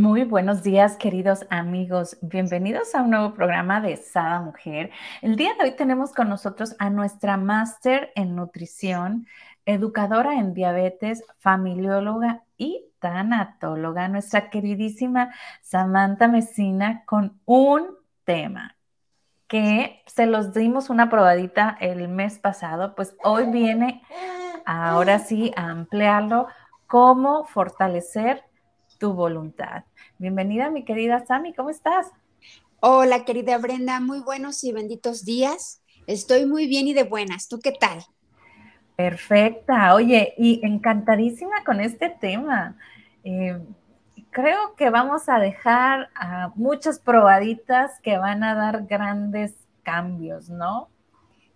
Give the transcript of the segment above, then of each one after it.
Muy buenos días, queridos amigos. Bienvenidos a un nuevo programa de Sada Mujer. El día de hoy tenemos con nosotros a nuestra máster en nutrición, educadora en diabetes, familióloga y tanatóloga, nuestra queridísima Samantha Mesina, con un tema que se los dimos una probadita el mes pasado, pues hoy viene ahora sí a ampliarlo cómo fortalecer tu voluntad. Bienvenida, mi querida Sami, ¿cómo estás? Hola, querida Brenda, muy buenos y benditos días. Estoy muy bien y de buenas. ¿Tú qué tal? Perfecta. Oye, y encantadísima con este tema. Eh, creo que vamos a dejar a muchas probaditas que van a dar grandes cambios, ¿no?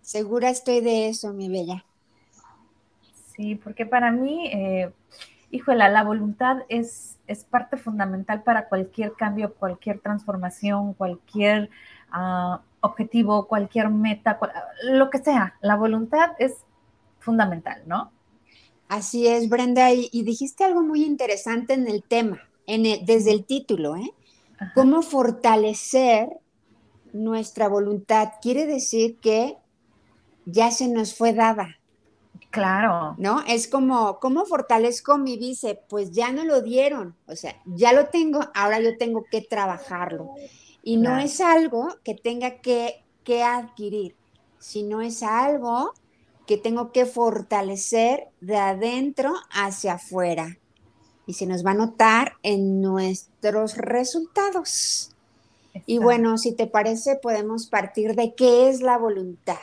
Segura estoy de eso, mi bella. Sí, porque para mí, eh, híjole, la voluntad es, es parte fundamental para cualquier cambio, cualquier transformación, cualquier ah, objetivo, cualquier meta, lo que sea. La voluntad es fundamental, ¿no? Así es, Brenda, y, dijiste algo muy interesante en el tema, en desde el título, ¿eh? ¿Cómo fortalecer nuestra voluntad? Quiere decir que ya se nos fue dada. Claro. ¿No? Es como, ¿cómo fortalezco mi bíceps? Pues ya no lo dieron, o sea, ya lo tengo, ahora yo tengo que trabajarlo. Y no es algo que tenga que, que adquirir, sino es algo que tengo que fortalecer de adentro hacia afuera. Y se nos va a notar en nuestros resultados. Y bueno, si te parece, podemos partir de qué es la voluntad.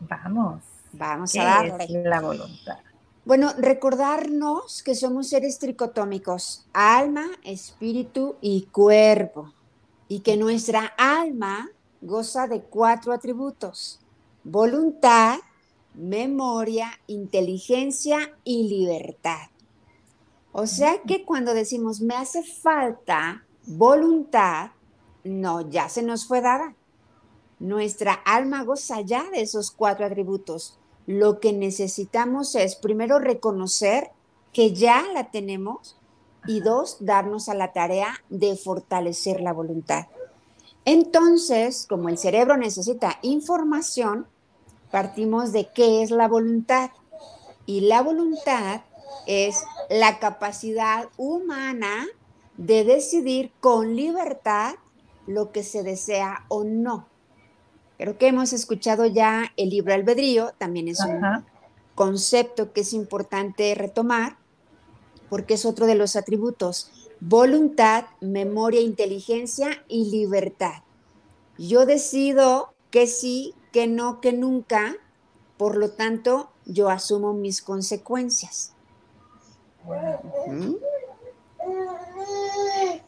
Vamos. Vamos a darle. la voluntad? Bueno, recordarnos que somos seres tricotómicos, alma, espíritu y cuerpo, y que nuestra alma goza de cuatro atributos, voluntad, memoria, inteligencia y libertad. O sea que cuando decimos me hace falta voluntad, no, ya se nos fue dada. Nuestra alma goza ya de esos cuatro atributos lo que necesitamos es primero reconocer que ya la tenemos y dos, darnos a la tarea de fortalecer la voluntad. Entonces, como el cerebro necesita información, partimos de qué es la voluntad. Y la voluntad es la capacidad humana de decidir con libertad lo que se desea o no. Creo que hemos escuchado ya el libro albedrío, también es un concepto que es importante retomar, porque es otro de los atributos, voluntad, memoria, inteligencia y libertad. Yo decido que sí, que no, que nunca, por lo tanto, yo asumo mis consecuencias.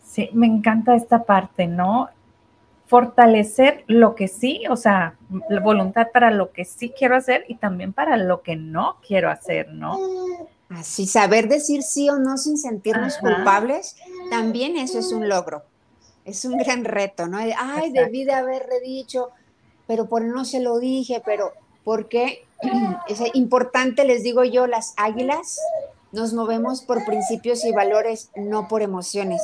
Sí, me encanta esta parte, ¿no? Fortalecer lo que sí, o sea, la voluntad para lo que sí quiero hacer y también para lo que no quiero hacer, ¿no? Así, saber decir sí o no sin sentirnos culpables, también eso es un logro, es un gran reto, ¿no? Ay, debí de haberle dicho, pero por no se lo dije, pero porque es importante, les digo yo, las águilas nos movemos por principios y valores, no por emociones.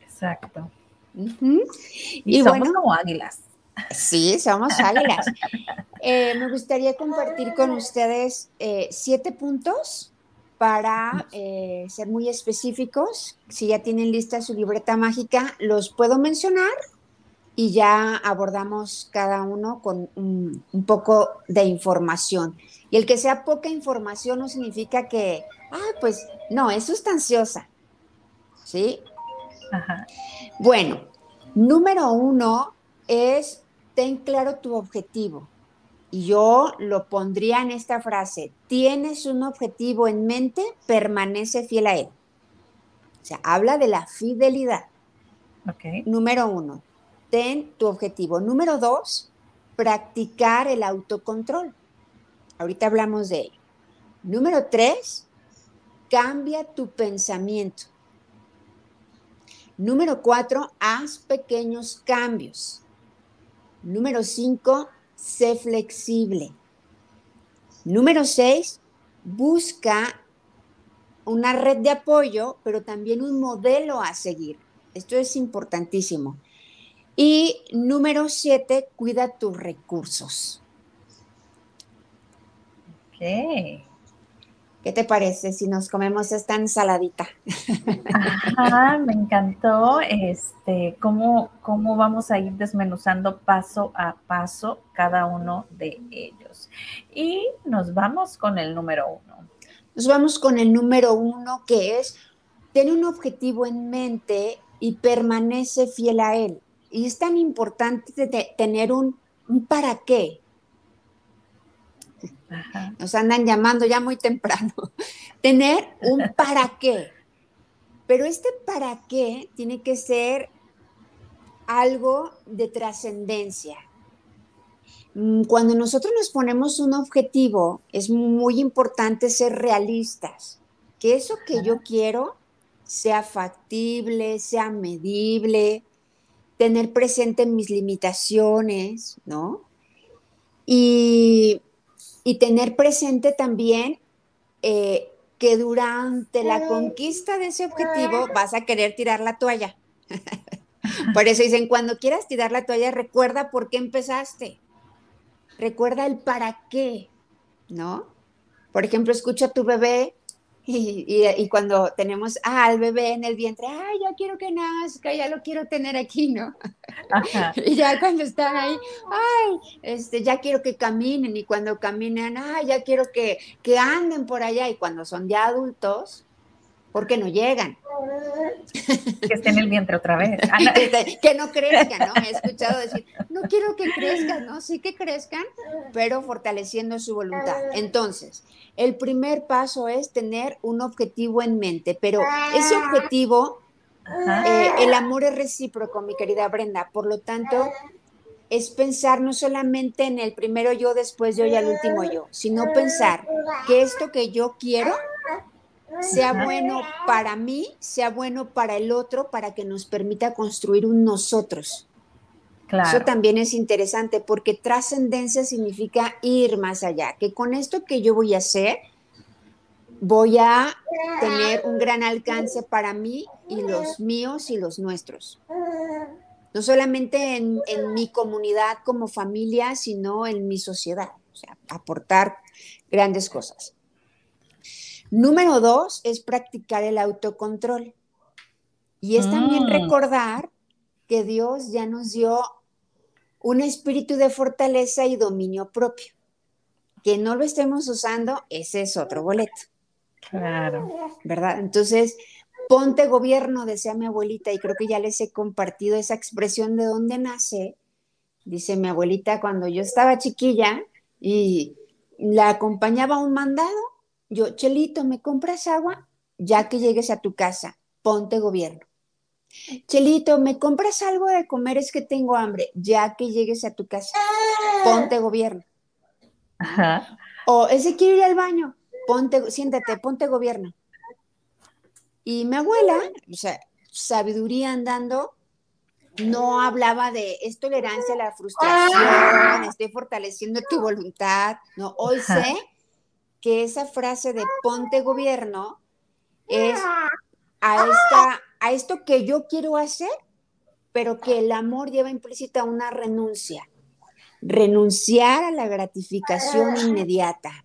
Exacto. Y, somos como águilas. Sí, somos águilas. Eh, me gustaría compartir con ustedes eh, siete puntos para eh, ser muy específicos. Si ya tienen lista su libreta mágica, los puedo mencionar y ya abordamos cada uno con un, un, poco de información. Y el que sea poca información no significa que, ah, pues no, es sustanciosa. ¿Sí? Bueno, número uno es ten claro tu objetivo. Y yo lo pondría en esta frase, tienes un objetivo en mente, permanece fiel a él. sea, habla de la fidelidad. Ok. Número uno, ten tu objetivo. Número dos, practicar el autocontrol. Ahorita hablamos de ello. Número tres, cambia tu pensamiento. Número cuatro, haz pequeños cambios. Número cinco, sé flexible. Número seis, busca una red de apoyo, pero también un modelo a seguir. Esto es importantísimo. Y número siete, cuida tus recursos. Ok. ¿Qué te parece si nos comemos esta ensaladita? Ajá, me encantó este cómo, cómo vamos a ir desmenuzando paso a paso cada uno de ellos. Y nos vamos con el número uno. Nos vamos con el número uno, que es tener un objetivo en mente y permanece fiel a él. Y es tan importante tener un, un para qué, nos andan llamando ya muy temprano. Tener un para qué. Pero este para qué tiene que ser algo de trascendencia. Mm, cuando nosotros nos ponemos un objetivo, es muy importante ser realistas. Que eso que yo quiero sea factible, sea medible, tener presente mis limitaciones, ¿no? Y y tener presente también eh, que durante la conquista de ese objetivo vas a querer tirar la toalla. por eso dicen, cuando quieras tirar la toalla, recuerda por qué empezaste. Recuerda el para qué, ¿no? Por ejemplo, escucha a tu bebé y, cuando tenemos al bebé en el vientre, ay, ya quiero que nazca, ya lo quiero tener aquí, ¿no? y ya cuando están ahí, ay, este, ya quiero que caminen y cuando caminen, ay, ya quiero que, que anden por allá y cuando son ya adultos, porque no llegan. Que esté en el vientre otra vez. Ah, que no crezcan, ¿no? Me he escuchado decir, no quiero que crezcan, ¿no? Sí que crezcan, pero fortaleciendo su voluntad. Entonces, el primer paso es tener un objetivo en mente, pero ese objetivo, eh, el amor es recíproco, mi querida Brenda, por lo tanto, es pensar no solamente en el primero yo, después yo y al último yo, sino pensar que esto que yo quiero sea bueno para mí, sea bueno para el otro, para que nos permita construir un nosotros. Eso también es interesante porque trascendencia significa ir más allá, que con esto que yo voy a hacer, voy a tener un gran alcance para mí y los míos y los nuestros. No solamente en, en mi comunidad como familia, sino en mi sociedad. O sea, aportar grandes cosas. Número dos es practicar el autocontrol. Y es también mm. recordar que Dios ya nos dio un espíritu de fortaleza y dominio propio. Que no lo estemos usando, ese es otro boleto. Claro. ¿Verdad? Entonces, ponte gobierno, decía mi abuelita, y creo que ya les he compartido esa expresión de dónde nace. Dice mi abuelita, cuando yo estaba chiquilla y la acompañaba a un mandado, yo, Chelito, ¿me compras agua? Ya que llegues a tu casa, ponte gobierno. Chelito, ¿me compras algo de comer? Es que tengo hambre. Ya que llegues a tu casa, ponte gobierno. Ajá. O ese quiero ir al baño, ponte, siéntate, ponte gobierno. Y mi abuela, o sea, sabiduría andando, no hablaba de es tolerancia a la frustración, estoy fortaleciendo tu voluntad. No, hoy sé que esa frase de ponte gobierno es a, esta, a esto que yo quiero hacer, pero que el amor lleva implícita una renuncia. Renunciar a la gratificación inmediata.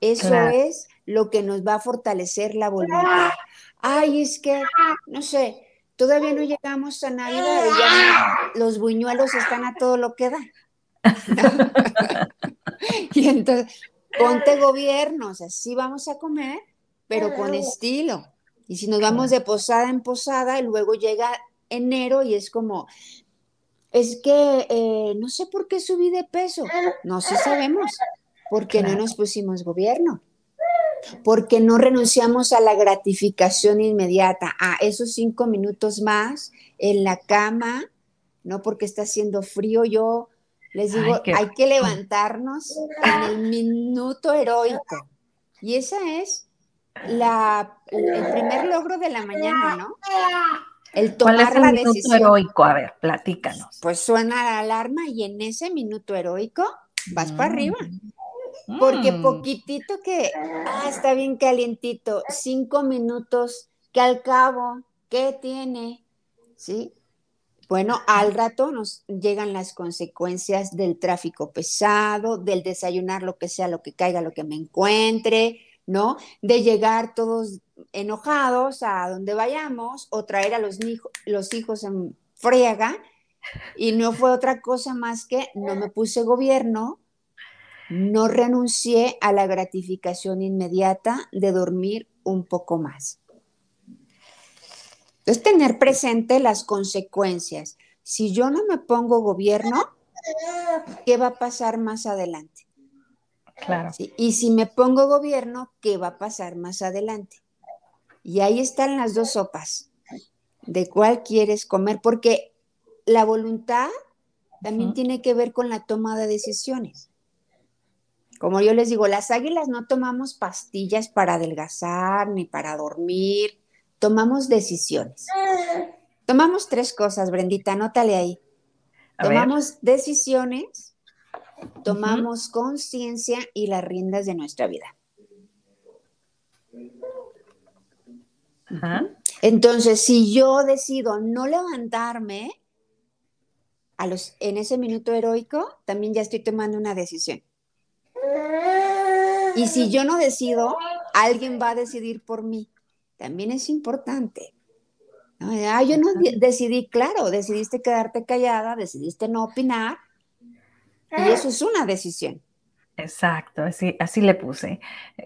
Eso es lo que nos va a fortalecer la voluntad. Ay, es que, no sé, todavía no llegamos a Navidad y ya los buñuelos están a todo lo que da. y entonces, ponte gobierno, o sea, sí vamos a comer, pero con estilo. Y si nos vamos de posada en posada, y luego llega enero y es como, es que eh, no sé por qué subí de peso. No, sí sabemos, porque no nos pusimos gobierno. Porque no renunciamos a la gratificación inmediata, a esos cinco minutos más en la cama, no porque está haciendo frío. Yo les digo, hay que levantarnos en el minuto heroico. Y esa es la, el primer logro de la mañana, ¿no? El tomar ¿Cuál es el minuto heroico? A ver, platícanos. Pues suena la alarma y en ese minuto heroico vas para arriba. Mm. Porque mm. poquitito que, ah, está bien calientito, cinco minutos que al cabo, ¿qué tiene? ¿Sí? Bueno, al rato nos llegan las consecuencias del tráfico pesado, del desayunar lo que sea, lo que caiga, lo que me encuentre, ¿no? De llegar todos enojados a donde vayamos o traer a los, hijos en friega y no fue otra cosa más que no me puse gobierno, no renuncié a la gratificación inmediata de dormir un poco más. Es tener presente las consecuencias. Si yo no me pongo gobierno, ¿qué va a pasar más adelante? Claro. Y si me pongo gobierno, ¿qué va a pasar más adelante? Y ahí están las dos sopas. ¿De cuál quieres comer? Porque la voluntad también tiene que ver con la toma de decisiones. Como yo les digo, las águilas no tomamos pastillas para adelgazar ni para dormir, tomamos decisiones. Tomamos tres cosas, Brendita, anótale ahí. tomamos decisiones tomamos conciencia y las riendas de nuestra vida. Entonces, si yo decido no levantarme a los, en ese minuto heroico, también ya estoy tomando una decisión. Y si yo no decido, alguien va a decidir por mí. También es importante. Ah, yo no decidí, claro, decidiste quedarte callada, decidiste no opinar, y eso es una decisión. Exacto, así, así le puse.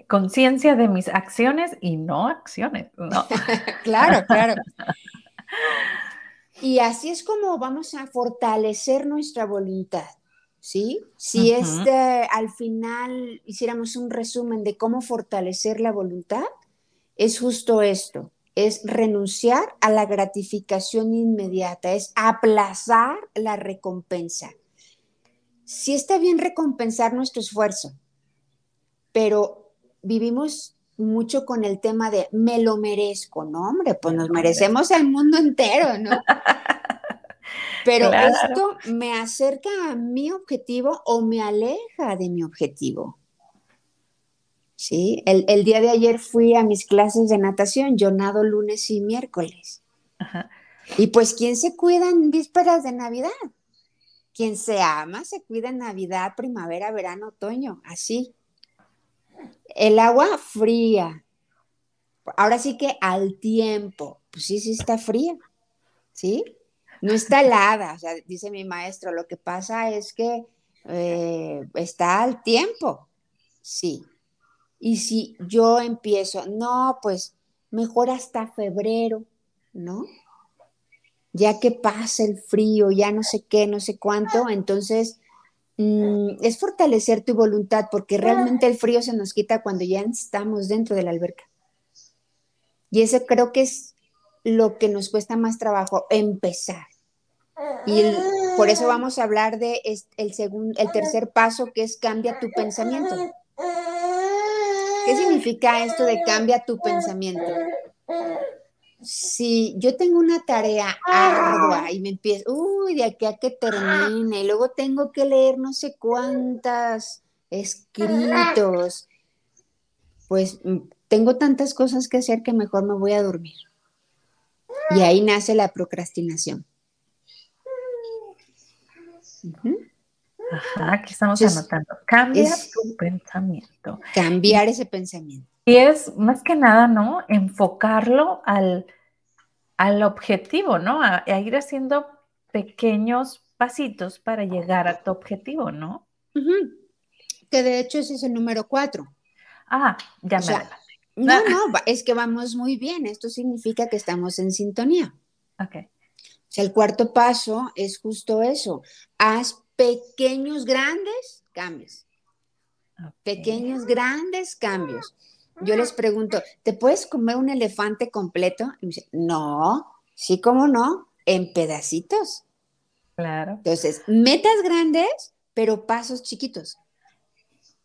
Conciencia de mis acciones y no acciones. claro, claro. Y así es como vamos a fortalecer nuestra voluntad, ¿sí? Si este, al final hiciéramos un resumen de cómo fortalecer la voluntad, es justo esto, es renunciar a la gratificación inmediata, es aplazar la recompensa sí está bien recompensar nuestro esfuerzo, pero vivimos mucho con el tema de me lo merezco, ¿no? Hombre, pues nos merecemos el mundo entero, ¿no? Pero esto me acerca a mi objetivo o me aleja de mi objetivo. Sí, el, día de ayer fui a mis clases de natación, yo nado lunes y miércoles. Y pues, ¿quién se cuida en vísperas de Navidad? Quien se ama se cuida en Navidad, primavera, verano, otoño, así. El agua fría. Ahora sí que al tiempo, pues sí, sí está fría, ¿sí? No está helada, o sea, dice mi maestro, lo que pasa es que eh, está al tiempo, sí. Y si yo empiezo, no, pues mejor hasta febrero, ¿no? ya que pasa el frío, ya no sé qué, no sé cuánto, entonces mm, es fortalecer tu voluntad porque realmente el frío se nos quita cuando ya estamos dentro de la alberca. Y eso creo que es lo que nos cuesta más trabajo, empezar. Y por eso vamos a hablar de el, segundo, el tercer paso que es cambia tu pensamiento. ¿Qué significa esto de cambia tu pensamiento? si yo tengo una tarea ardua y me empiezo, uy, de aquí a que termine, y luego tengo que leer no sé cuántas escritos, pues mm, tengo tantas cosas que hacer que mejor me voy a dormir. Y ahí nace la procrastinación. Ajá, aquí estamos anotando. Cambia tu pensamiento. Cambiar ese pensamiento. Y es más que nada, ¿no? Enfocarlo al, al objetivo, ¿no? A, ir haciendo pequeños pasitos para llegar a tu objetivo, ¿no? Que de hecho ese es el número cuatro. Ah, ya me No, no, es que vamos muy bien. Esto significa que estamos en sintonía. Ok. O sea, el cuarto paso es justo eso. Haz pequeños, grandes cambios. Pequeños, grandes cambios. yo les pregunto, ¿te puedes comer un elefante completo? Y me dice, no, sí, ¿cómo no? En pedacitos. Claro. Entonces, metas grandes, pero pasos chiquitos.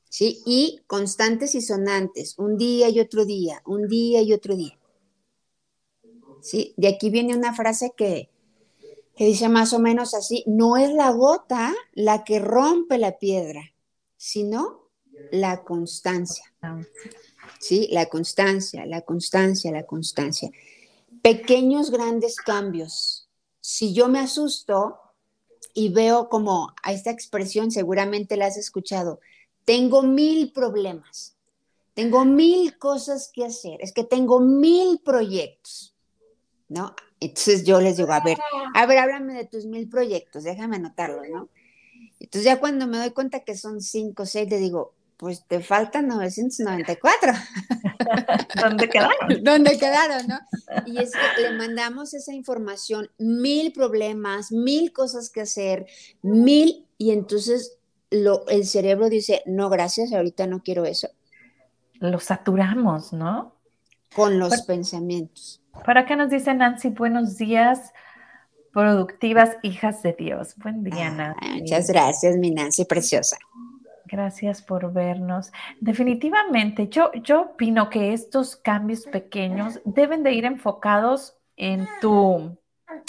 ¿Sí? Y constantes y sonantes, un día y otro día, un día y otro día. ¿Sí? De aquí viene una frase que, que dice más o menos así, no es la gota la que rompe la piedra, sino la constancia. ¿Sí? La constancia, la constancia, la constancia. Pequeños, grandes cambios. Si yo me asusto y veo como a esta expresión, seguramente la has escuchado, tengo mil problemas, tengo mil cosas que hacer, es que tengo mil proyectos, ¿no? Entonces yo les digo, a ver, a ver, háblame de tus mil proyectos, déjame anotarlo, ¿no? Entonces ya cuando me doy cuenta que son cinco o seis, le digo, pues te faltan 994. ¿Dónde quedaron? ¿Dónde quedaron, no? Y es que le mandamos esa información, mil problemas, mil cosas que hacer, mil, y entonces lo, el cerebro dice, no, gracias, ahorita no quiero eso. Lo saturamos, ¿no? Con los pensamientos. ¿Para qué nos dice Nancy? Buenos días, productivas hijas de Dios. Buen día, Nancy. Muchas gracias, mi Nancy preciosa. Gracias por vernos. Definitivamente, yo, yo opino que estos cambios pequeños deben de ir enfocados en tu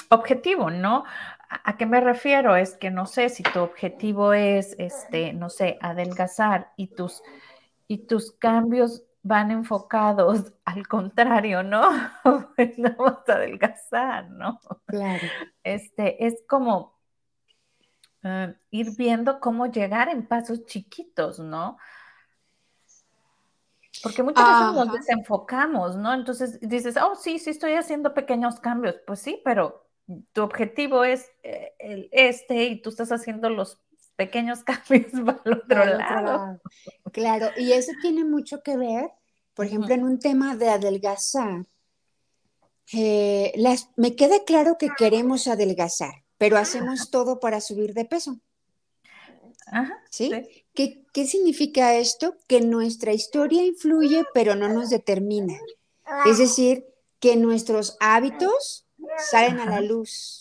objetivo, ¿no? ¿A, qué me refiero? Es que no sé si tu objetivo es, este, no sé, adelgazar y tus, y tus cambios van enfocados al contrario, ¿no? pues no vas a adelgazar, ¿no? Claro. Este, es como eh, ir viendo cómo llegar en pasos chiquitos, ¿no? Porque muchas veces nos desenfocamos, ¿no? Entonces dices, oh, sí, sí estoy haciendo pequeños cambios. Pues sí, pero tu objetivo es eh, el este y tú estás haciendo los pequeños cambios para el otro, lado. Claro, y eso tiene mucho que ver, por ejemplo, en un tema de adelgazar. Eh, las, me queda claro que queremos adelgazar, pero hacemos todo para subir de peso. ¿Sí? ¿Qué, ¿Qué, significa esto? Que nuestra historia influye, pero no nos determina. Es decir, que nuestros hábitos salen a la luz,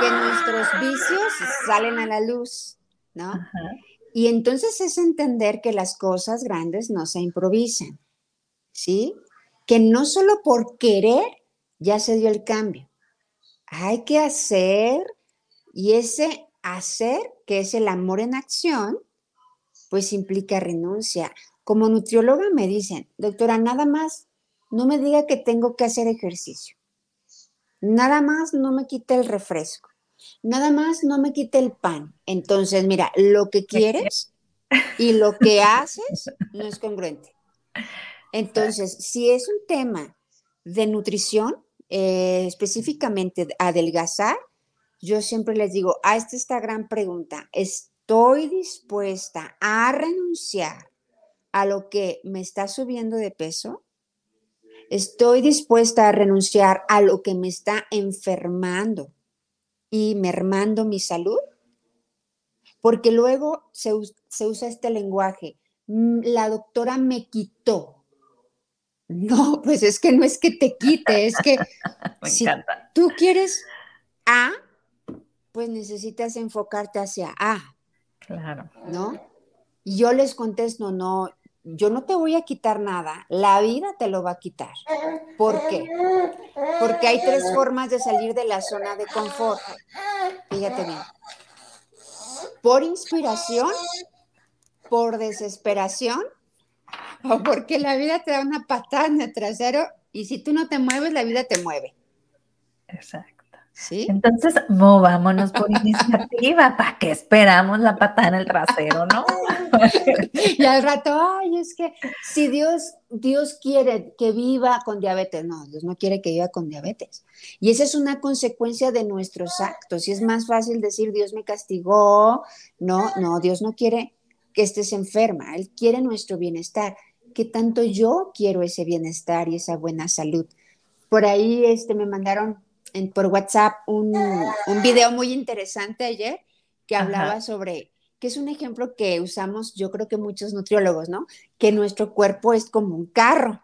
que nuestros vicios salen a la luz, ¿no? Y entonces es entender que las cosas grandes no se improvisan, ¿sí? Que no solo por querer ya se dio el cambio, hay que hacer y ese hacer, que es el amor en acción, pues implica renuncia. Como nutrióloga me dicen, doctora, nada más, no me diga que tengo que hacer ejercicio. Nada más no me quite el refresco. Nada más no me quite el pan. Entonces, mira, lo que quieres y lo que haces no es congruente. Entonces, si es un tema de nutrición, eh, específicamente adelgazar, yo siempre les digo, a esta esta gran pregunta, ¿estoy dispuesta a renunciar a lo que me está subiendo de peso? ¿Estoy dispuesta a renunciar a lo que me está enfermando y mermando mi salud? Porque luego se, se usa este lenguaje, mm, la doctora me quitó, no, pues es que no es que te quite, es que si tú quieres A, pues necesitas enfocarte hacia A. Claro. ¿No? Y yo les contesto, no, yo no te voy a quitar nada, la vida te lo va a quitar. ¿Por qué? Porque hay tres formas de salir de la zona de confort. Fíjate bien. Por inspiración, por desesperación o porque la vida te da una patada en el trasero y si tú no te mueves, la vida te mueve. Exacto. ¿Sí? Entonces, movámonos por iniciativa. ¿Para qué esperamos la patada en el trasero, no? y al rato, ay, es que si Dios, Dios quiere que viva con diabetes, no, Dios no quiere que viva con diabetes. Y esa es una consecuencia de nuestros actos. Y es más fácil decir, Dios me castigó. No, no, Dios no quiere que estés enferma. Él quiere nuestro bienestar que tanto yo quiero ese bienestar y esa buena salud. Por ahí este, me mandaron por WhatsApp un, un, video muy interesante ayer que hablaba sobre que es un ejemplo que usamos, yo creo que muchos nutriólogos, ¿no? Que nuestro cuerpo es como un carro,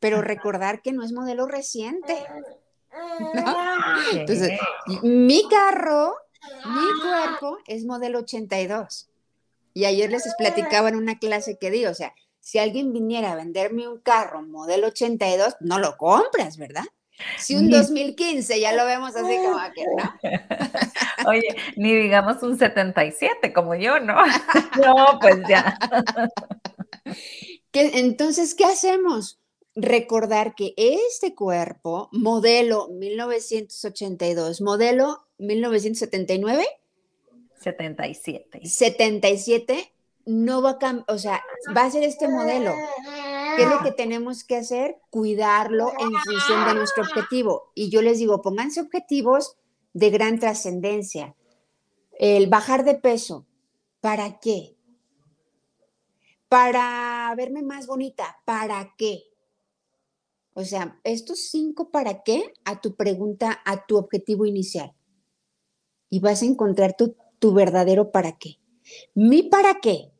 pero recordar que no es modelo reciente. Entonces, mi carro, mi cuerpo es modelo 82. Y ayer les platicaba en una clase que di, o sea, si alguien viniera a venderme un carro modelo 82, no lo compras, ¿verdad? Si un 2015 ya lo vemos así como que, ¿no? Oye, ni digamos un 77 como yo, ¿no? No, pues ya. entonces, ¿qué hacemos? Recordar que este cuerpo, modelo 1982, modelo 1979, 77. 77 no va a cambiar, o sea, va a ser este modelo. ¿Qué es lo que tenemos que hacer? Cuidarlo en función de nuestro objetivo. Y yo les digo, pónganse objetivos de gran trascendencia. El bajar de peso, ¿para qué? Para verme más bonita, ¿para qué? O sea, estos cinco para qué a tu pregunta, a tu objetivo inicial. Y vas a encontrar tu, tu verdadero para qué. Mi para qué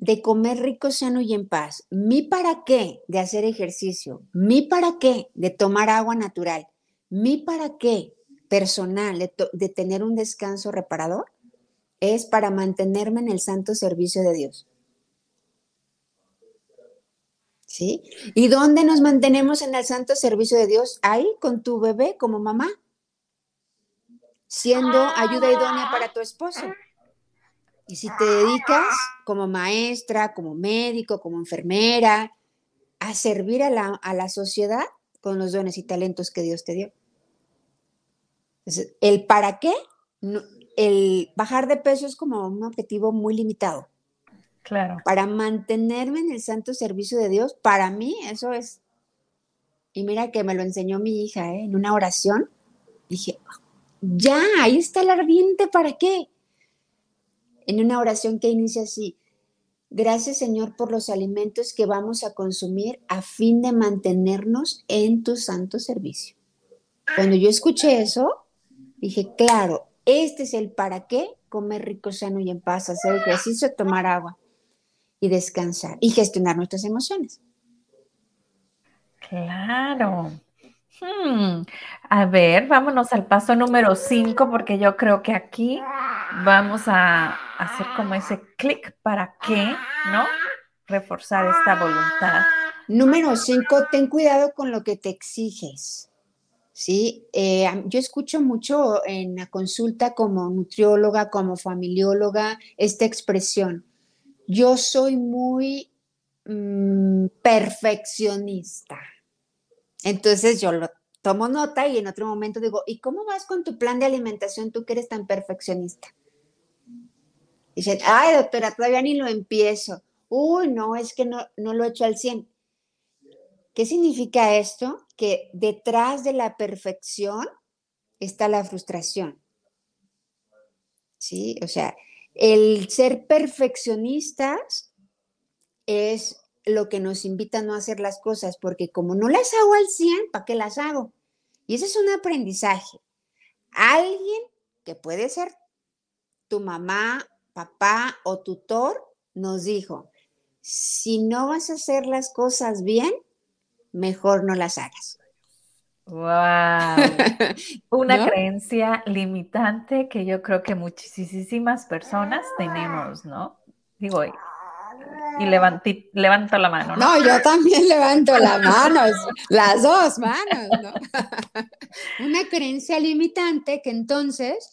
de comer rico, sano y en paz, mi para qué de hacer ejercicio, mi para qué de tomar agua natural, mi para qué personal de, tener un descanso reparador, es para mantenerme en el santo servicio de Dios. ¿Sí? ¿Y dónde nos mantenemos en el santo servicio de Dios? Ahí, con tu bebé como mamá, siendo ayuda idónea para tu esposo. Y si te dedicas como maestra, como médico, como enfermera, a servir a la, sociedad con los dones y talentos que Dios te dio. el para qué, el bajar de peso es como un objetivo muy limitado. Claro. Para mantenerme en el santo servicio de Dios, para mí eso es. Y mira que me lo enseñó mi hija ¿eh? en una oración. Dije, ya, ahí está el ardiente, ¿para qué? En una oración que inicia así. Gracias Señor por los alimentos que vamos a consumir a fin de mantenernos en tu santo servicio. Cuando yo escuché eso, dije, claro, este es el para qué comer rico, sano y en paz, hacer ejercicio, tomar agua y descansar y gestionar nuestras emociones. Claro. Hmm. A ver, vámonos al paso número 5 porque yo creo que aquí vamos a hacer como ese clic para qué, ¿no? Reforzar esta voluntad. Número 5, ten cuidado con lo que te exiges. Sí, eh, yo escucho mucho en la consulta como nutrióloga, como familióloga, esta expresión. Yo soy muy mm, perfeccionista. Entonces yo lo tomo nota y en otro momento digo, ¿y cómo vas con tu plan de alimentación tú que eres tan perfeccionista? Dicen, ay, doctora, todavía ni lo empiezo. Uy, no, es que no, no lo he hecho al 100. ¿Qué significa esto? Que detrás de la perfección está la frustración. ¿Sí? O sea, el ser perfeccionistas es lo que nos invita a no hacer las cosas, porque como no las hago al 100, ¿para qué las hago? Y ese es un aprendizaje. Alguien que puede ser tu mamá, papá o tutor nos dijo, si no vas a hacer las cosas bien, mejor no las hagas. Wow. Una creencia limitante que yo creo que muchísimas personas tenemos, ¿no? Digo, y levanto la mano. ¿no? no, yo también levanto la mano, las dos manos, ¿no? Una creencia limitante que entonces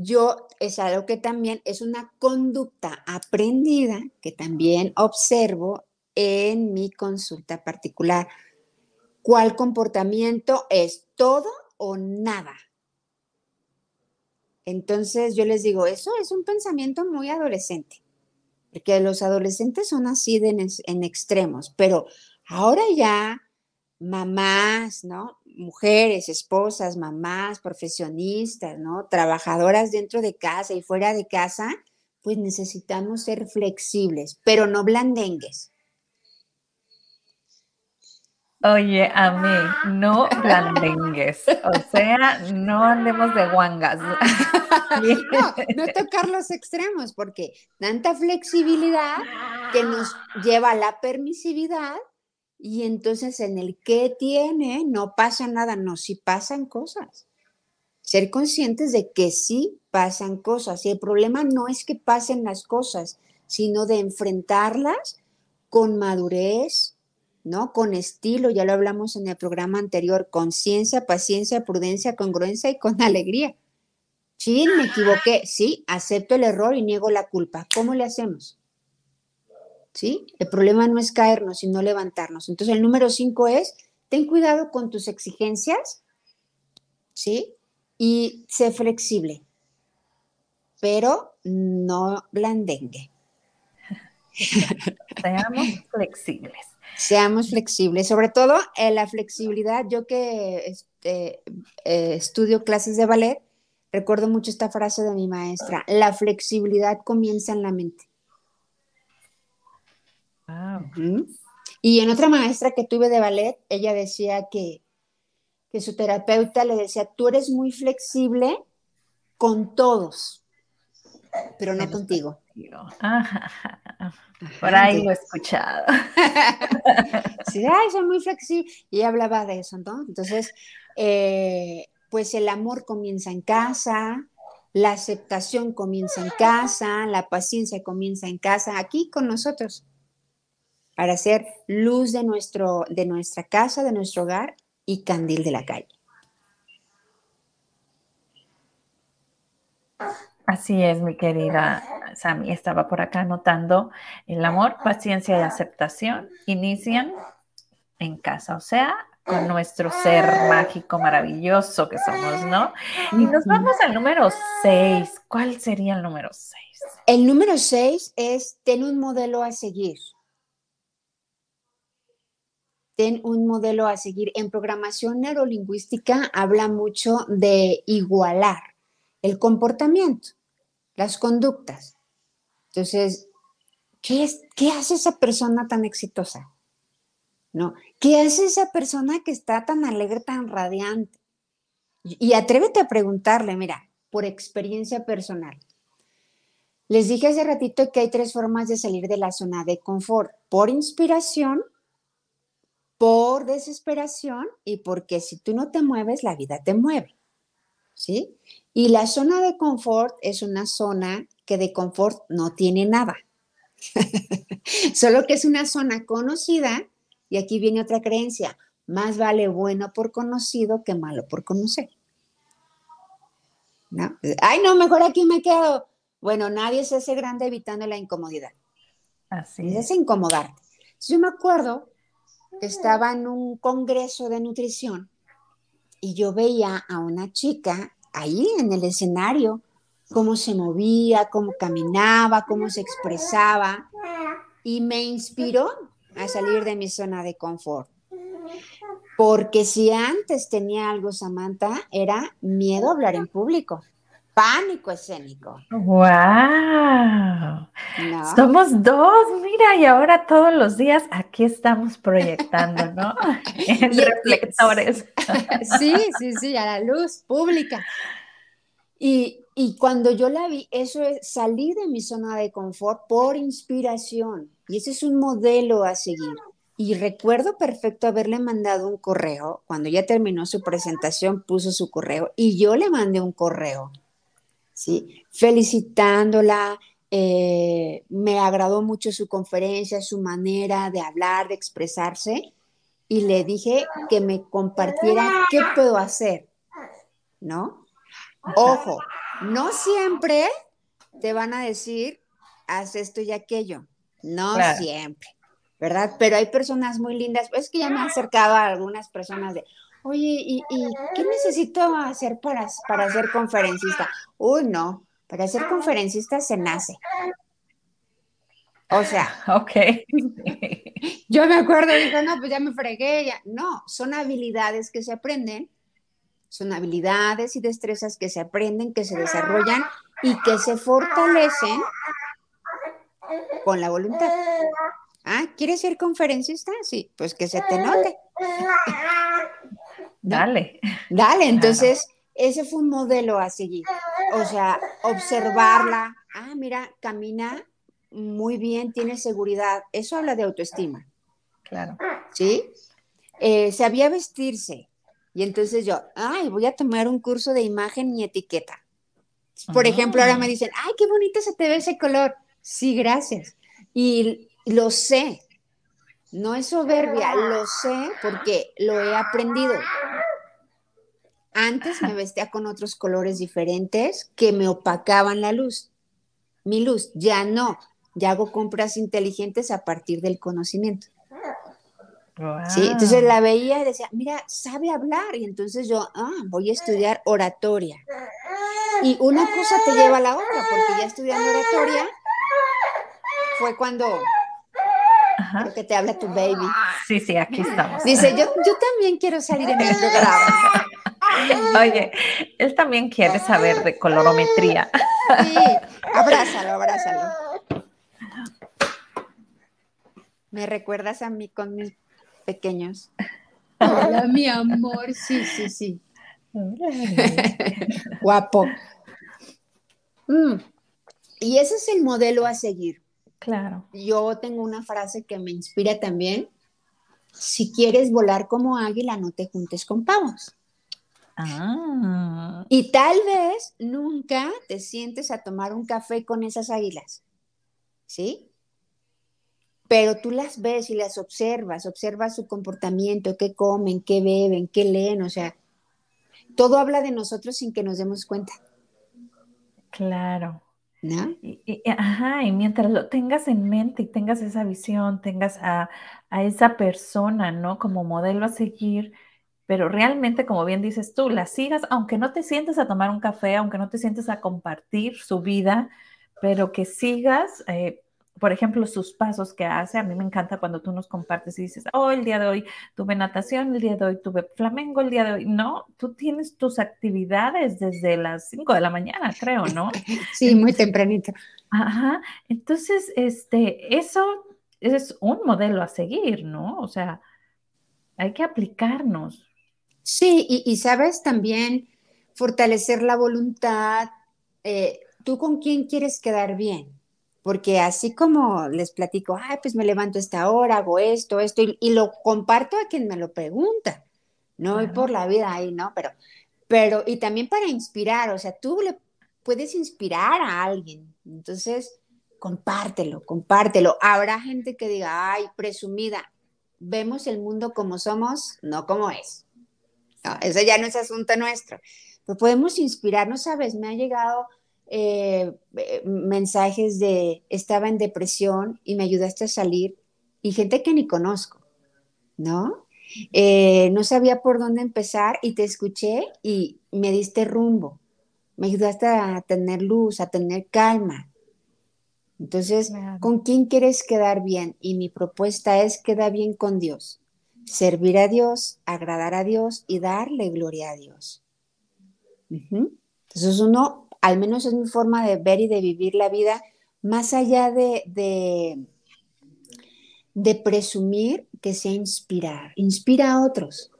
yo es algo que también es una conducta aprendida que también observo en mi consulta particular. ¿Cuál comportamiento es todo o nada? Entonces yo les digo, eso es un pensamiento muy adolescente porque los adolescentes son así en, extremos, pero ahora ya mamás, ¿no? Mujeres, esposas, mamás, profesionistas, ¿no? Trabajadoras dentro de casa y fuera de casa, pues necesitamos ser flexibles, pero no blandengues. Oye, a mí, no blandengues, o sea, no andemos de guangas. no, no tocar los extremos, porque tanta flexibilidad que nos lleva a la permisividad y entonces en el que tiene no pasa nada, no, sí pasan cosas. Ser conscientes de que sí pasan cosas y el problema no es que pasen las cosas, sino de enfrentarlas con madurez, ¿no? Con estilo, ya lo hablamos en el programa anterior, conciencia, paciencia, prudencia, congruencia y con alegría. Sí, me equivoqué, sí, acepto el error y niego la culpa. ¿Cómo le hacemos? ¿Sí? El problema no es caernos, sino levantarnos. Entonces, el número cinco es, ten cuidado con tus exigencias, ¿sí? Y sé flexible, pero no blandengue. Seamos flexibles. Seamos flexibles, sobre todo en la flexibilidad. Yo que este, eh, estudio clases de ballet, recuerdo mucho esta frase de mi maestra, la flexibilidad comienza en la mente. Y en otra maestra que tuve de ballet, ella decía que, que su terapeuta le decía, tú eres muy flexible con todos, pero no contigo. Por ahí lo he escuchado. sí, ay, son muy flexibles. Y hablaba de eso, ¿no? Entonces, eh, pues el amor comienza en casa, la aceptación comienza en casa, la paciencia comienza en casa, aquí con nosotros, para ser luz de, nuestro, de nuestra casa, de nuestro hogar y candil de la calle. Así es, mi querida Sami. Estaba por acá anotando el amor, paciencia y aceptación inician en casa, o sea, con nuestro ser mágico, maravilloso que somos, ¿no? Y nos vamos al número 6. ¿Cuál sería el número 6? El número 6 es ten un modelo a seguir. Ten un modelo a seguir. En programación neurolingüística habla mucho de igualar el comportamiento las conductas. Entonces, ¿qué, es, ¿qué hace esa persona tan exitosa? ¿No? ¿Qué hace esa persona que está tan alegre, tan radiante? Y atrévete a preguntarle, mira, por experiencia personal. Les dije hace ratito que hay tres formas de salir de la zona de confort, por inspiración, por desesperación y porque si tú no te mueves, la vida te mueve. ¿Sí? Y la zona de confort es una zona que de confort no tiene nada. Solo que es una zona conocida y aquí viene otra creencia. Más vale bueno por conocido que malo por conocer. ¿No? Ay, no, mejor aquí me quedo. Bueno, nadie se hace grande evitando la incomodidad. Así es. Es incomodarte. Yo me acuerdo estaba en un congreso de nutrición y yo veía a una chica ahí en el escenario, cómo se movía, cómo caminaba, cómo se expresaba, y me inspiró a salir de mi zona de confort. Porque si antes tenía algo, Samantha, era miedo a hablar en público pánico escénico. ¡Wow! Somos dos, mira, y ahora todos los días aquí estamos proyectando, ¿no? en reflectores. sí, sí, sí, a la luz pública. Y, y cuando yo la vi, eso es salir de mi zona de confort por inspiración. Y ese es un modelo a seguir. Y recuerdo perfecto haberle mandado un correo. Cuando ya terminó su presentación, puso su correo y yo le mandé un correo ¿sí? felicitándola. Eh, me agradó mucho su conferencia, su manera de hablar, de expresarse, y le dije que me compartiera qué puedo hacer, ¿no? Ojo, no siempre te van a decir, haz esto y aquello, no siempre, ¿verdad? Pero hay personas muy lindas, es que ya me he acercado a algunas personas de, Oye, ¿y, qué necesito hacer para, para ser conferencista? Uy, no, para ser conferencista se nace. O sea, ok. yo me acuerdo, dijo, no, pues ya me fregué. Ya. No, son habilidades que se aprenden, son habilidades y destrezas que se aprenden, que se desarrollan y que se fortalecen con la voluntad. Ah, ¿quieres ser conferencista? Sí, pues que se te note Dale. Dale, entonces ese fue un modelo a seguir. O sea, observarla. Ah, mira, camina muy bien, tiene seguridad. Eso habla de autoestima. Claro. ¿Sí? Eh, sabía vestirse. Y entonces yo, ay, voy a tomar un curso de imagen y etiqueta. Por ejemplo, ahora me ah. dicen, ay, qué bonito se te ve ese color. Sí, gracias. Y lo sé. No es soberbia, lo sé porque lo he aprendido. Antes me vestía con otros colores diferentes que me opacaban la luz. Mi luz, ya no. Ya hago compras inteligentes a partir del conocimiento. ¿Sí? Entonces la veía y decía, mira, sabe hablar. Y entonces yo, ah, voy a estudiar oratoria. Y una cosa te lleva a la otra, porque ya estudiando oratoria fue cuando Creo que te habla tu baby. Sí, sí, aquí estamos. Dice, yo, yo también quiero salir en el programa. Oye, él también quiere saber de colorometría. Sí, abrázalo, abrázalo. Me recuerdas a mí con mis pequeños. Hola, mi amor. Sí, sí, sí. Guapo. Mm. Y ese es el modelo a seguir. Claro. Yo tengo una frase que me inspira también. Si quieres volar como águila, no te juntes con pavos. Ah. Y tal vez nunca te sientes a tomar un café con esas águilas. ¿Sí? Pero tú las ves y las observas, observas su comportamiento, qué comen, qué beben, qué leen, o sea, todo habla de nosotros sin que nos demos cuenta. Claro. ¿No? Y, ajá, y mientras lo tengas en mente y tengas esa visión, tengas a, a esa persona, ¿no? Como modelo a seguir, pero realmente, como bien dices tú, la sigas, aunque no te sientes a tomar un café, aunque no te sientes a compartir su vida, pero que sigas, eh, por ejemplo, sus pasos que hace. A mí me encanta cuando tú nos compartes y dices, oh, el día de hoy tuve natación, el día de hoy tuve flamengo, el día de hoy. No, tú tienes tus actividades desde las 5 de la mañana, creo, ¿no? Sí, muy tempranito. Ajá. Entonces, este, eso es un modelo a seguir, ¿no? O sea, hay que aplicarnos. Sí, y, sabes también fortalecer la voluntad. Eh, ¿Tú con quién quieres quedar bien? Porque así como les platico, ay, pues me levanto esta hora, hago esto, esto, y, lo comparto a quien me lo pregunta. No voy por la vida ahí, ¿no? Pero, pero, y también para inspirar, o sea, tú le puedes inspirar a alguien. Entonces, compártelo, compártelo. Habrá gente que diga, ay, presumida, vemos el mundo como somos, no como es. No, eso ya no es asunto nuestro. Pero podemos inspirarnos, ¿sabes? Me ha llegado eh, eh, mensajes de estaba en depresión y me ayudaste a salir y gente que ni conozco, ¿no? Eh, no sabía por dónde empezar y te escuché y me diste rumbo. Me ayudaste a tener luz, a tener calma. Entonces, ¿con quién quieres quedar bien? Y mi propuesta es queda bien con Dios servir a Dios, agradar a Dios y darle gloria a Dios. Entonces uno, al menos es mi forma de ver y de vivir la vida, más allá de, de, presumir que sea inspirar, inspira a otros.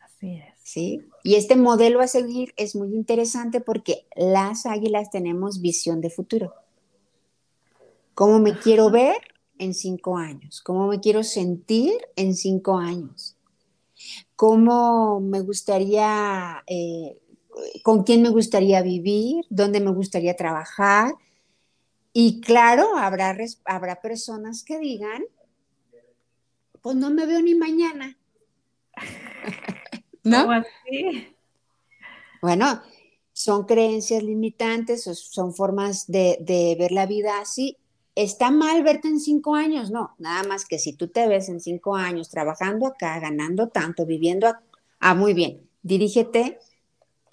Así es. ¿Sí? Y este modelo a seguir es muy interesante porque las águilas tenemos visión de futuro. ¿Cómo me quiero ver? en cinco años? ¿Cómo me quiero sentir en cinco años? ¿Cómo me gustaría, eh, con quién me gustaría vivir? ¿Dónde me gustaría trabajar? Y claro, habrá, habrá personas que digan, pues no me veo ni mañana. ¿No? Así? Bueno, son creencias limitantes, son formas de, de, ver la vida así ¿Está mal verte en cinco años? No, nada más que si tú te ves en cinco años trabajando acá, ganando tanto, viviendo, ah, muy bien, dirígete,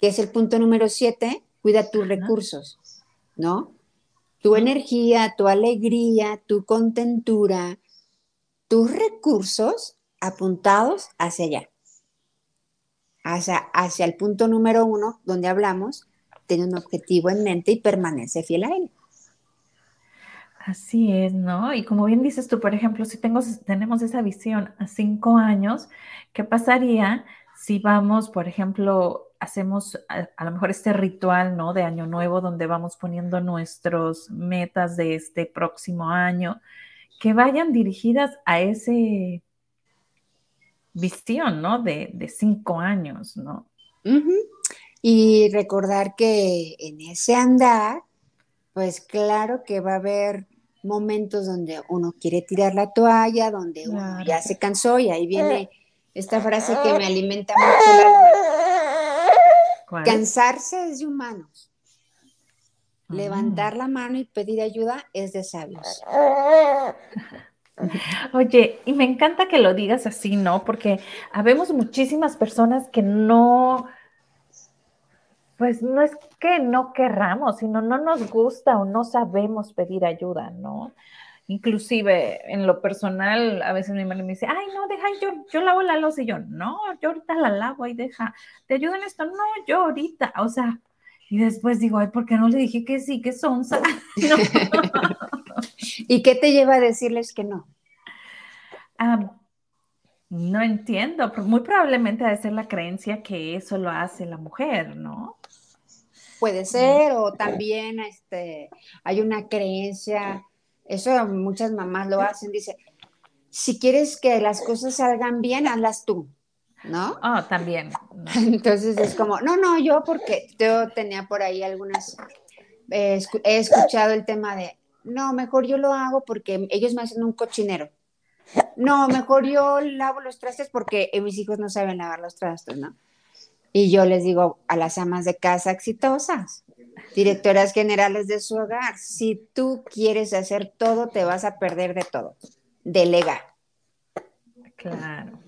que es el punto número siete, cuida tus recursos, ¿no? Tu energía, tu alegría, tu contentura, tus recursos apuntados hacia allá, hacia, hacia el punto número uno, donde hablamos, tiene un objetivo en mente y permanece fiel a él. Así es, ¿no? Y como bien dices tú, por ejemplo, si tengo, tenemos esa visión a cinco años, ¿qué pasaría si vamos, por ejemplo, hacemos a, lo mejor este ritual, ¿no? De Año Nuevo, donde vamos poniendo nuestras metas de este próximo año, que vayan dirigidas a ese visión, ¿no? De, cinco años, ¿no? Y recordar que en ese andar, pues claro que va a haber momentos donde uno quiere tirar la toalla, donde uno ya se cansó y ahí viene esta frase que me alimenta mucho el alma. Cansarse es de humanos. Ah. Levantar la mano y pedir ayuda es de sabios. Oye, y me encanta que lo digas así, ¿no? Porque habemos muchísimas personas que no, pues no es que no querramos, sino no nos gusta o no sabemos pedir ayuda, ¿no? Inclusive en lo personal, a veces mi madre me dice, ay, no, deja, yo, yo lavo la losa y yo, no, yo ahorita la lavo y deja, ¿te ayudo en esto? No, yo ahorita, o sea, y después digo, ay, ¿por qué no le dije que sí, que sonsa? ¿Y qué te lleva a decirles que no? no entiendo, muy probablemente debe ser la creencia que eso lo hace la mujer, ¿no? Puede ser, o también este, hay una creencia eso muchas mamás lo hacen, dice, si quieres que las cosas salgan bien, hazlas tú, ¿no? Ah, también. Entonces es como, no, no, yo porque yo tenía por ahí algunas, he escuchado el tema de, no, mejor yo lo hago porque ellos me hacen un cochinero. No, mejor yo lavo los trastes porque mis hijos no saben lavar los trastes, ¿no? Y yo les digo a las amas de casa exitosas, directoras generales de su hogar, si tú quieres hacer todo, te vas a perder de todo. Delega. Claro.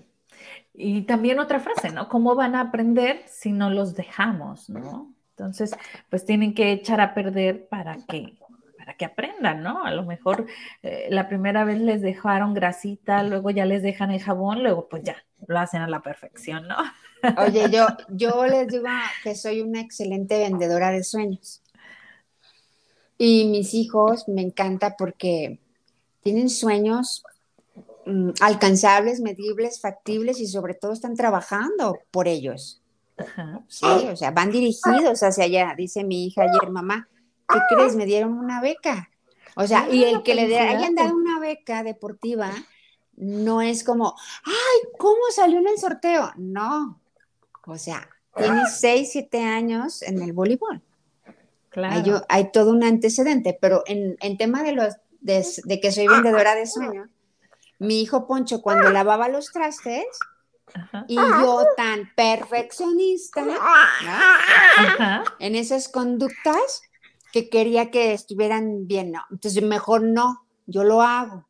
Y también otra frase, ¿no? ¿Cómo van a aprender si no los dejamos, ¿no? Entonces, pues tienen que echar a perder para que, para que aprendan, ¿no? A lo mejor eh, la primera vez les dejaron grasita, luego ya les dejan el jabón, luego pues ya lo hacen a la perfección, ¿no? Oye, yo, yo les digo que soy una excelente vendedora de sueños. Y mis hijos me encanta porque tienen sueños mm, alcanzables, medibles, factibles y sobre todo están trabajando por ellos. Sí, o sea, van dirigidos hacia allá. Dice mi hija ayer, mamá, ¿qué crees? Me dieron una beca. O sea, y el que le hayan dado una beca deportiva no es como, ay, ¿cómo salió en el sorteo? No, o sea, tiene 6, 7 años en el voleibol. Claro. Hay, todo un antecedente, pero en, tema de, los, de, que soy vendedora de sueños, mi hijo Poncho cuando lavaba los trastes, y yo tan perfeccionista en esas conductas que quería que estuvieran bien, no. Entonces, mejor no, yo lo hago.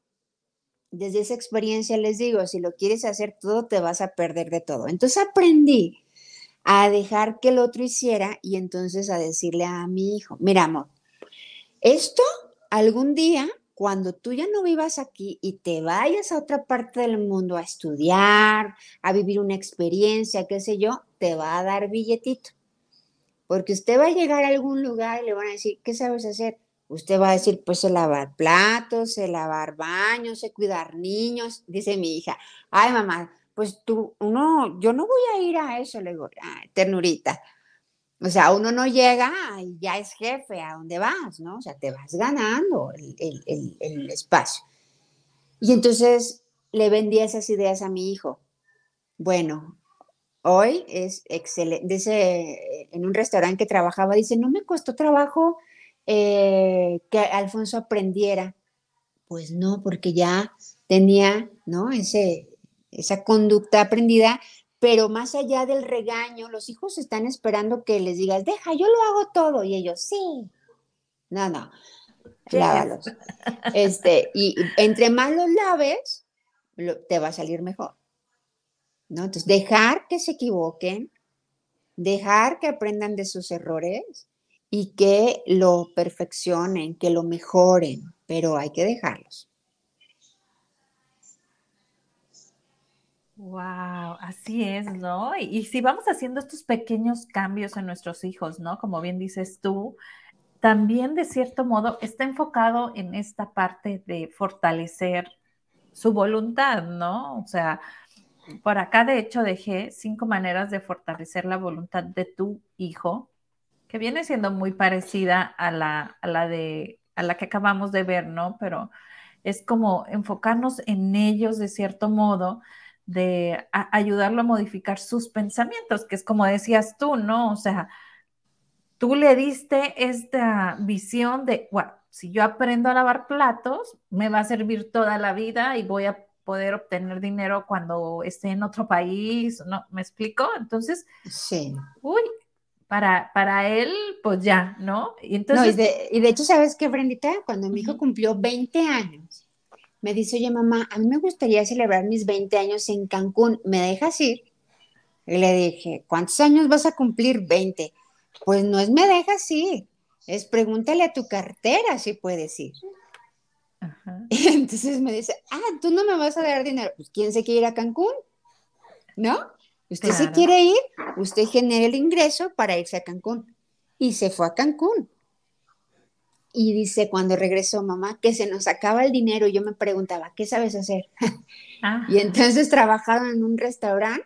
Desde esa experiencia les digo, si lo quieres hacer todo, te vas a perder de todo. Entonces aprendí a dejar que el otro hiciera y entonces a decirle a mi hijo, mira amor, esto algún día, cuando tú ya no vivas aquí y te vayas a otra parte del mundo a estudiar, a vivir una experiencia, qué sé yo, te va a dar billetito. Porque usted va a llegar a algún lugar y le van a decir, ¿qué sabes hacer? Usted va a decir, pues sé lavar platos, sé lavar baños, sé cuidar niños, dice mi hija. Ay, mamá, pues tú, uno, yo no voy a ir a eso, le digo, ternurita. O sea, uno no llega y ya es jefe a dónde vas, ¿no? O sea, te vas ganando el, espacio. Y entonces le vendí esas ideas a mi hijo. Bueno, hoy es excelente. Dice, en un restaurante que trabajaba, dice, no me costó trabajo eh, que Alfonso aprendiera. Pues no, porque ya tenía, ¿no? Ese, esa conducta aprendida, pero más allá del regaño, los hijos están esperando que les digas, deja, yo lo hago todo, y ellos, sí. No, no, lávalos. Este, y entre más los laves, te va a salir mejor. ¿no? Entonces, dejar que se equivoquen, dejar que aprendan de sus errores y que lo perfeccionen, que lo mejoren, pero hay que dejarlos. Wow, así es, ¿no? Y, si vamos haciendo estos pequeños cambios en nuestros hijos, ¿no? Como bien dices tú, también de cierto modo está enfocado en esta parte de fortalecer su voluntad, ¿no? O sea, por acá de hecho dejé cinco maneras de fortalecer la voluntad de tu hijo, que viene siendo muy parecida a la, a la de a la que acabamos de ver, ¿no? Pero es como enfocarnos en ellos de cierto modo, de ayudarlo a modificar sus pensamientos, que es como decías tú, ¿no? O sea, tú le diste esta visión de, bueno, si yo aprendo a lavar platos, me va a servir toda la vida y voy a poder obtener dinero cuando esté en otro país, ¿no? ¿Me explico? Entonces, sí. Uy, para, para él, pues ya, ¿no? Y, entonces... y, de, y de hecho, ¿sabes qué, Brendita? Cuando mi hijo cumplió 20 años, me dice, oye, mamá, a mí me gustaría celebrar mis 20 años en Cancún, ¿me dejas ir? Y le dije, ¿cuántos años vas a cumplir? 20. Pues no es me dejas ir, es pregúntale a tu cartera si puedes ir. Y entonces me dice, ah, tú no me vas a dar dinero. Pues ¿quién se quiere ir a Cancún? ¿No? Usted se quiere ir, usted genera el ingreso para irse a Cancún. Y se fue a Cancún. Y dice, cuando regresó mamá, que se nos acaba el dinero. Y yo me preguntaba, ¿qué sabes hacer? Ah. y entonces trabajaron en un restaurante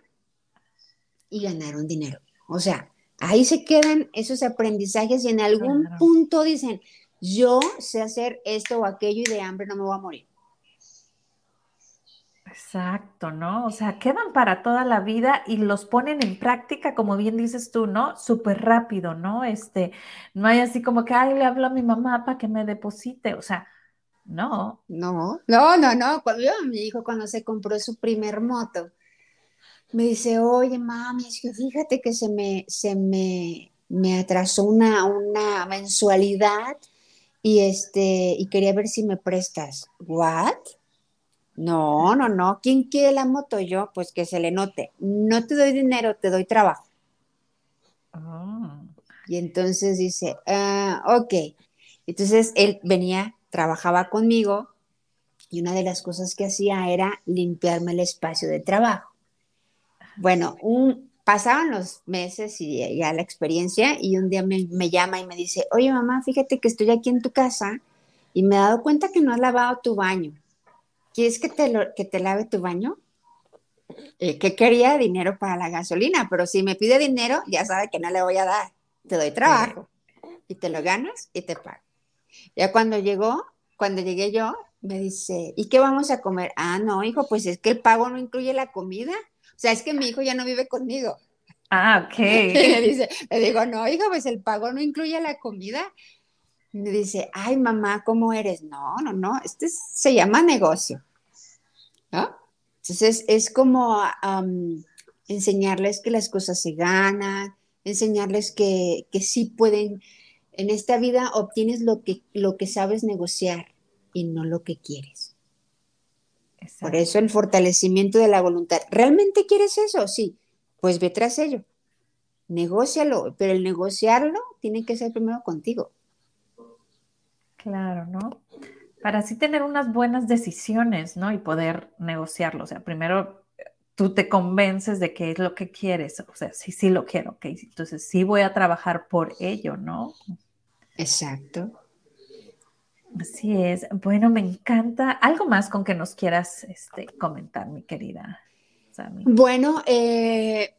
y ganaron dinero. O sea, ahí se quedan esos aprendizajes y en algún punto dicen, yo sé hacer esto o aquello y de hambre no me voy a morir. Exacto, ¿no? O sea, quedan para toda la vida y los ponen en práctica, como bien dices tú, ¿no? Súper rápido, ¿no? Este, no hay así como que, ay, le hablo a mi mamá para que me deposite, o sea, no. No, no, no, no. Cuando mi hijo, cuando se compró su primer moto, me dice, oye, mami, es que fíjate que se me, se me, me atrasó una, una mensualidad y este, y quería ver si me prestas. ¿What? No, no, no. ¿Quién quiere la moto? Yo, pues que se le note. No te doy dinero, te doy trabajo. Ah. Y entonces dice, ah, ok. Entonces él venía, trabajaba conmigo y una de las cosas que hacía era limpiarme el espacio de trabajo. Bueno, un, pasaban los meses y ya la experiencia y un día me, me llama y me dice, oye mamá, fíjate que estoy aquí en tu casa y me he dado cuenta que no has lavado tu baño ¿quieres que te, que te lave tu baño? Eh, que quería dinero para la gasolina, pero si me pide dinero, ya sabe que no le voy a dar. Te doy trabajo y te lo ganas y te pago. Ya cuando llegó, cuando llegué yo, me dice, ¿y qué vamos a comer? Ah, no, hijo, pues es que el pago no incluye la comida. O sea, es que mi hijo ya no vive conmigo. Ah, ok. le, dice, le digo, no, hijo, pues el pago no incluye la comida. Me dice, ay, mamá, ¿cómo eres? No, no, no, este se llama negocio. ¿No? Entonces, es como enseñarles que las cosas se ganan, enseñarles que, que sí pueden, en esta vida obtienes lo que, lo que sabes negociar y no lo que quieres. Por eso el fortalecimiento de la voluntad. ¿Realmente quieres eso? Sí, pues ve tras ello. Negocialo, pero el negociarlo tiene que ser primero contigo. Claro, ¿no? Para así tener unas buenas decisiones, ¿no? Y poder negociarlo. O sea, primero tú te convences de qué es lo que quieres. O sea, sí, sí lo quiero, ok. Entonces sí voy a trabajar por ello, ¿no? Exacto. Así es. Bueno, me encanta. ¿Algo más con que nos quieras este, comentar, mi querida Sammy? Bueno, eh,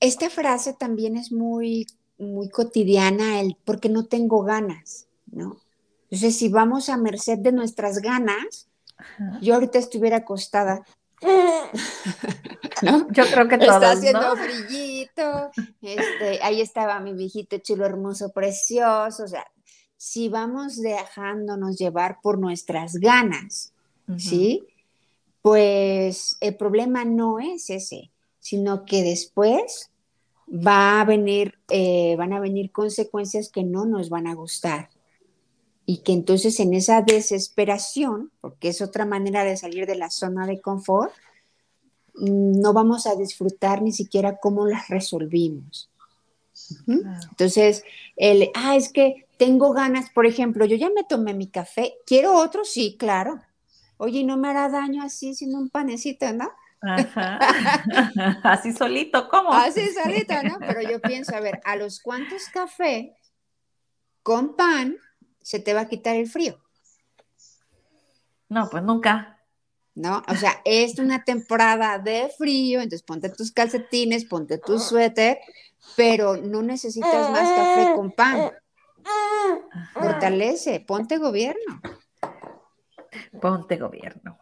esta frase también es muy, muy cotidiana, el porque no tengo ganas. ¿no? Entonces, si vamos a merced de nuestras ganas, yo ahorita estuviera acostada. ¿No? Yo creo que todos, Está haciendo brillito, este, ahí estaba mi viejito chulo, hermoso, precioso, o sea, si vamos dejándonos llevar por nuestras ganas, ¿sí? Pues el problema no es ese, sino que después va a venir, eh, van a venir consecuencias que no nos van a gustar y que entonces en esa desesperación, porque es otra manera de salir de la zona de confort, mm, no vamos a disfrutar ni siquiera cómo las resolvimos. Entonces, el, ah, es que tengo ganas, por ejemplo, yo ya me tomé mi café, ¿quiero otro? Sí, claro. Oye, no me hará daño así sin un panecito, ¿no? Ajá. así solito, ¿cómo? Así solito, ¿no? Pero yo pienso, a ver, ¿a los cuantos cafés con pan se te va a quitar el frío. No, pues nunca. ¿No? O sea, es una temporada de frío, entonces ponte tus calcetines, ponte tu suéter, pero no necesitas más café con pan. Fortalece, ponte gobierno. Ponte gobierno.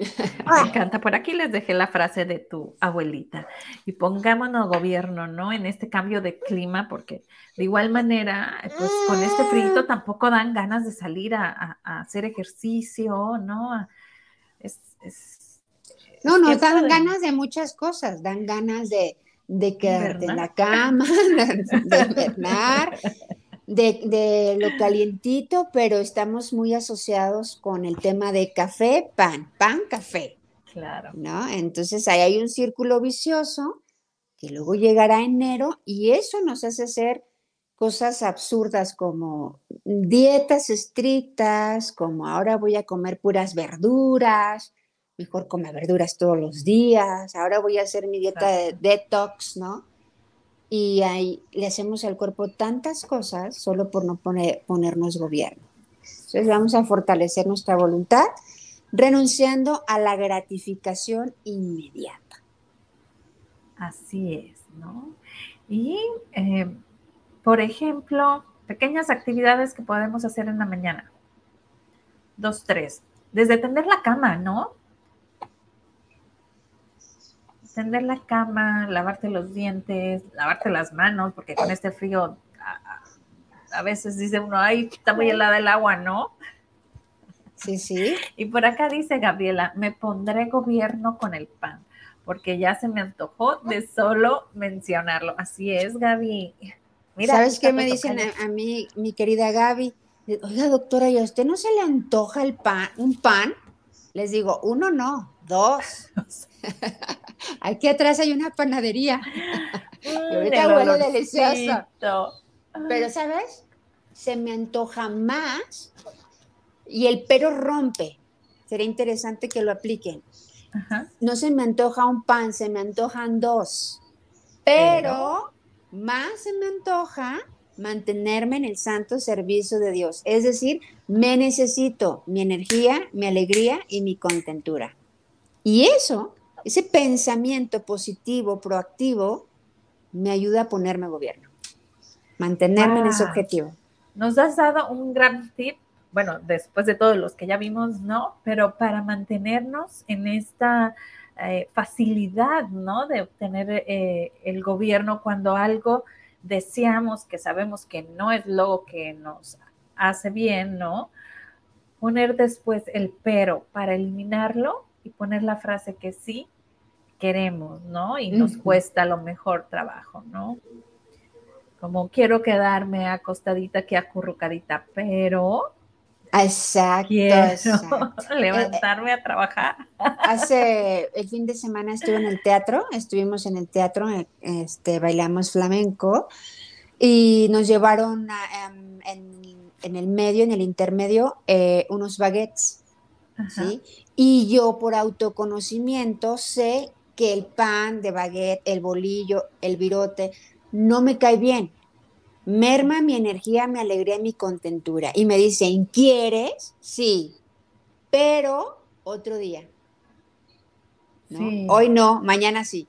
Me encanta. Por aquí les dejé la frase de tu abuelita. Y pongámonos gobierno, ¿no? En este cambio de clima, porque de igual manera, pues con este frío tampoco dan ganas de salir a, hacer ejercicio, ¿no? no, no, dan ganas de muchas cosas. Dan ganas de, de quedarte en la cama, de invernar, de, lo calientito, pero estamos muy asociados con el tema de café, pan, pan, café. Claro. ¿No? Entonces ahí hay un círculo vicioso que luego llegará enero y eso nos hace hacer cosas absurdas como dietas estrictas, como ahora voy a comer puras verduras, mejor come verduras todos los días, ahora voy a hacer mi dieta de detox, ¿no? Y ahí le hacemos al cuerpo tantas cosas solo por no poner, ponernos gobierno. Entonces vamos a fortalecer nuestra voluntad renunciando a la gratificación inmediata. Así es, ¿no? Y, eh, por ejemplo, pequeñas actividades que podemos hacer en la mañana. Dos, tres. Desde tender la cama, ¿no? Tender la cama, lavarte los dientes, lavarte las manos, porque con este frío a, veces dice uno, ay, está muy helada el agua, ¿no? Sí, sí. Y por acá dice Gabriela, me pondré gobierno con el pan, porque ya se me antojó de solo mencionarlo. Así es, Gaby. Mira, ¿Sabes qué me dicen a, mí, mi querida Gaby? Oiga, doctora, ¿y a usted no se le antoja el pan, un pan? Les digo, uno no, dos. Aquí atrás hay una panadería. y ahorita huele delicioso. Pero, ¿sabes? Se me antoja más y el pero rompe. Sería interesante que lo apliquen. No se me antoja un pan, se me antojan dos. Pero, más se me antoja mantenerme en el santo servicio de Dios. Es decir, me necesito mi energía, mi alegría y mi contentura. Y eso ese pensamiento positivo, proactivo, me ayuda a ponerme gobierno, mantenerme en ese objetivo. Nos has dado un gran tip, bueno, después de todos los que ya vimos, ¿no? Pero para mantenernos en esta eh, facilidad, ¿no? De obtener eh, el gobierno cuando algo deseamos, que sabemos que no es lo que nos hace bien, ¿no? Poner después el pero para eliminarlo y poner la frase que sí queremos, ¿no? Y nos cuesta a lo mejor trabajo, ¿no? Como quiero quedarme acostadita que acurrucadita, pero Exacto, quiero levantarme a trabajar. Hace el fin de semana estuve en el teatro, estuvimos en el teatro, este, bailamos flamenco y nos llevaron em, en, el medio, en el intermedio, eh, unos baguettes. ¿sí? Y yo por autoconocimiento sé que el pan de baguette, el bolillo, el virote, no me cae bien. Merma mi energía, mi alegría mi contentura. Y me dicen, ¿quieres? Sí, pero otro día. Hoy no, mañana sí.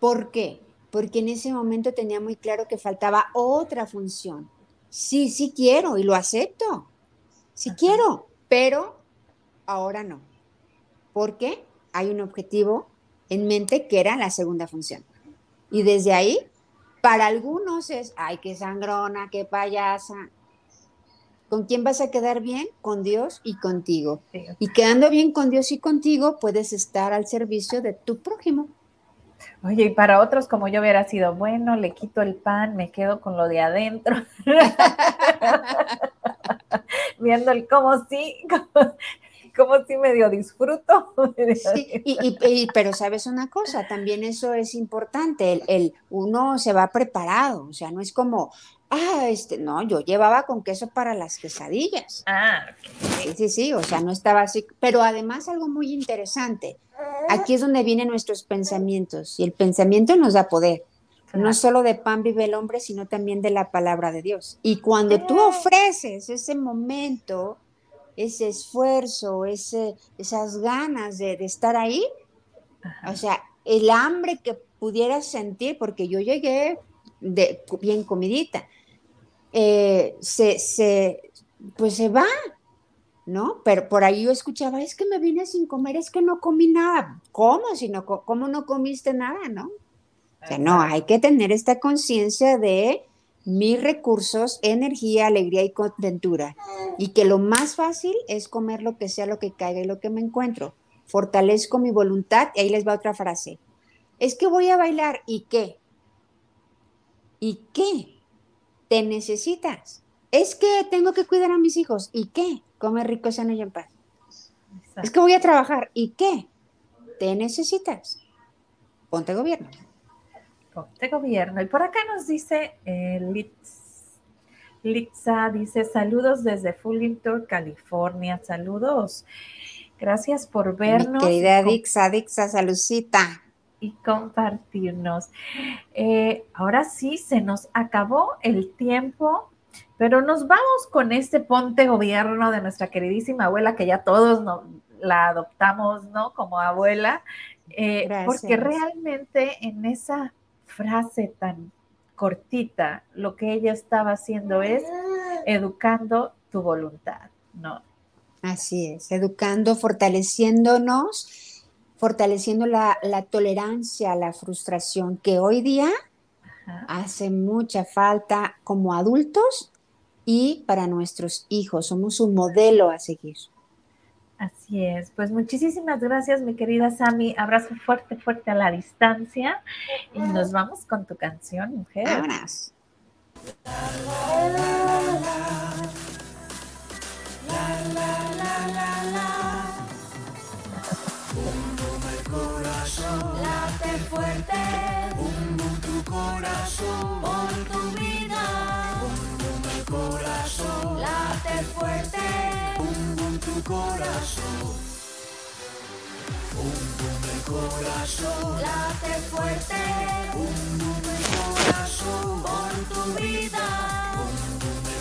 ¿Por qué? Porque en ese momento tenía muy claro que faltaba otra función. Sí, sí quiero y lo acepto. Sí quiero, pero ahora no. Porque hay un objetivo en mente que era la segunda función. Y desde ahí, para algunos es, ay, qué sangrona, qué payasa. ¿Con quién vas a quedar bien? Con Dios y contigo. Y quedando bien con Dios y contigo, puedes estar al servicio de tu prójimo. Oye, y para otros como yo hubiera sido, bueno, le quito el pan, me quedo con lo de adentro. Viendo el cómo sí, como si medio disfruto. Sí, y, pero sabes una cosa, también eso es importante, el, uno se va preparado, o sea, no es como, ah, este, no, yo llevaba con queso para las quesadillas. Ah, sí, sí, sí, o sea, no estaba así, pero además algo muy interesante, aquí es donde vienen nuestros pensamientos y el pensamiento nos da poder. No solo de pan vive el hombre, sino también de la palabra de Dios. Y cuando tú ofreces ese momento, ese esfuerzo, ese, esas ganas de, estar ahí, o sea, el hambre que pudieras sentir, porque yo llegué de, bien comidita, eh, se, se, pues se va, ¿no? Pero por ahí yo escuchaba, es que me vine sin comer, es que no comí nada. ¿Cómo? Si no, ¿Cómo no comiste nada, no? O sea, no, hay que tener esta conciencia de mis recursos, energía, alegría y contentura. Y que lo más fácil es comer lo que sea, lo que caiga y lo que me encuentro. Fortalezco mi voluntad y ahí les va otra frase. Es que voy a bailar y qué? ¿Y qué? Te necesitas. Es que tengo que cuidar a mis hijos. ¿Y qué? Come rico, sano y en paz. Es que voy a trabajar. ¿Y qué? Te necesitas. Ponte gobierno. Ponte gobierno. Y por acá nos dice eh, Litz, Litza, dice saludos desde Fullerton, California. Saludos. Gracias por vernos. Mi querida Dixa, Dixa, saludcita y compartirnos. Eh, ahora sí, se nos acabó el tiempo, pero nos vamos con este ponte gobierno de nuestra queridísima abuela, que ya todos la adoptamos, ¿no? Como abuela, eh, porque realmente en esa frase tan cortita, lo que ella estaba haciendo es educando tu voluntad, ¿no? Así es, educando, fortaleciéndonos fortaleciendo la, tolerancia la frustración, que hoy día hace mucha falta como adultos y para nuestros hijos. Somos un modelo a seguir. Así es. Pues muchísimas gracias, mi querida Sami. Abrazo fuerte, fuerte a la distancia. Y nos vamos con tu canción, mujer. Vámonos. late fuerte. Bum bum tu corazón por tu vida. Bum bum el corazón late fuerte corazón. Un boom corazón. Late fuerte. Un boom corazón. Por tu vida.